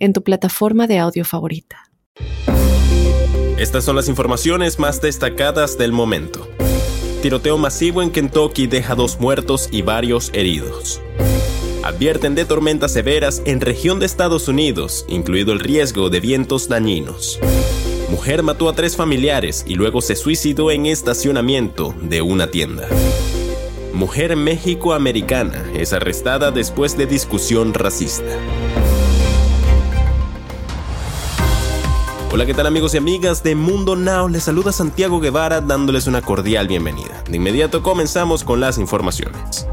en tu plataforma de audio favorita. Estas son las informaciones más destacadas del momento. Tiroteo masivo en Kentucky deja dos muertos y varios heridos. Advierten de tormentas severas en región de Estados Unidos, incluido el riesgo de vientos dañinos. Mujer mató a tres familiares y luego se suicidó en estacionamiento de una tienda. Mujer México-americana es arrestada después de discusión racista. Hola, ¿qué tal amigos y amigas de Mundo Now? Les saluda Santiago Guevara dándoles una cordial bienvenida. De inmediato comenzamos con las informaciones.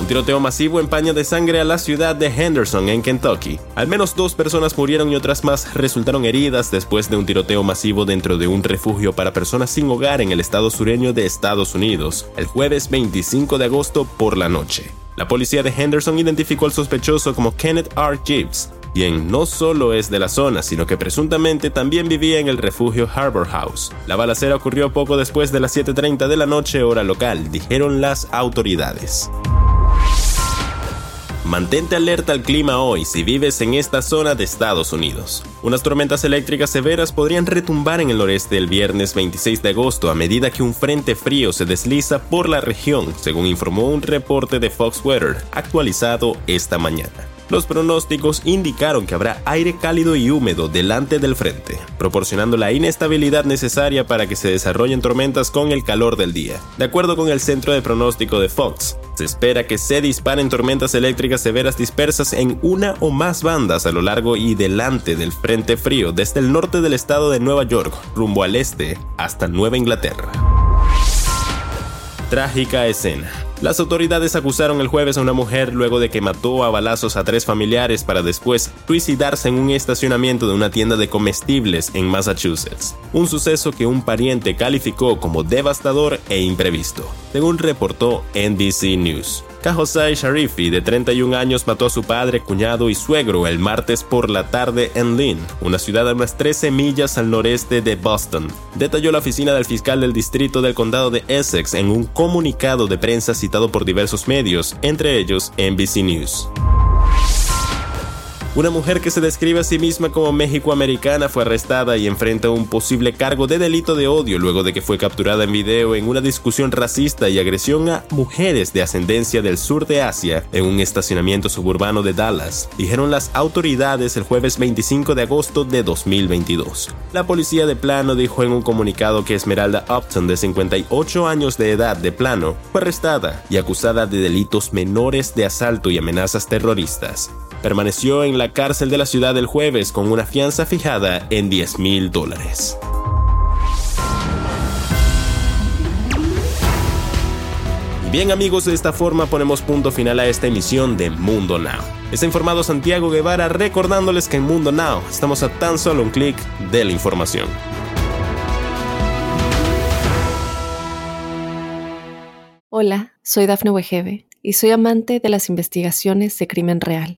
Un tiroteo masivo empaña de sangre a la ciudad de Henderson, en Kentucky. Al menos dos personas murieron y otras más resultaron heridas después de un tiroteo masivo dentro de un refugio para personas sin hogar en el estado sureño de Estados Unidos, el jueves 25 de agosto por la noche. La policía de Henderson identificó al sospechoso como Kenneth R. Gibbs, no solo es de la zona, sino que presuntamente también vivía en el refugio Harbor House. La balacera ocurrió poco después de las 7.30 de la noche hora local, dijeron las autoridades. Mantente alerta al clima hoy si vives en esta zona de Estados Unidos. Unas tormentas eléctricas severas podrían retumbar en el noreste el viernes 26 de agosto a medida que un frente frío se desliza por la región, según informó un reporte de Fox Weather actualizado esta mañana. Los pronósticos indicaron que habrá aire cálido y húmedo delante del frente, proporcionando la inestabilidad necesaria para que se desarrollen tormentas con el calor del día. De acuerdo con el centro de pronóstico de Fox, se espera que se disparen tormentas eléctricas severas dispersas en una o más bandas a lo largo y delante del frente frío desde el norte del estado de Nueva York rumbo al este hasta Nueva Inglaterra. Trágica escena. Las autoridades acusaron el jueves a una mujer luego de que mató a balazos a tres familiares para después suicidarse en un estacionamiento de una tienda de comestibles en Massachusetts. Un suceso que un pariente calificó como devastador e imprevisto, según reportó NBC News. Kahosai Sharifi, de 31 años, mató a su padre, cuñado y suegro el martes por la tarde en Lynn, una ciudad a unas 13 millas al noreste de Boston. Detalló la oficina del fiscal del distrito del condado de Essex en un comunicado de prensa citado por diversos medios, entre ellos NBC News. Una mujer que se describe a sí misma como México-americana fue arrestada y enfrenta un posible cargo de delito de odio luego de que fue capturada en video en una discusión racista y agresión a mujeres de ascendencia del sur de Asia en un estacionamiento suburbano de Dallas, dijeron las autoridades el jueves 25 de agosto de 2022. La policía de Plano dijo en un comunicado que Esmeralda Upton, de 58 años de edad de Plano, fue arrestada y acusada de delitos menores de asalto y amenazas terroristas permaneció en la cárcel de la ciudad el jueves con una fianza fijada en 10 mil dólares. Bien amigos, de esta forma ponemos punto final a esta emisión de Mundo Now. Está informado Santiago Guevara recordándoles que en Mundo Now estamos a tan solo un clic de la información. Hola, soy Dafne Wegebe y soy amante de las investigaciones de crimen real.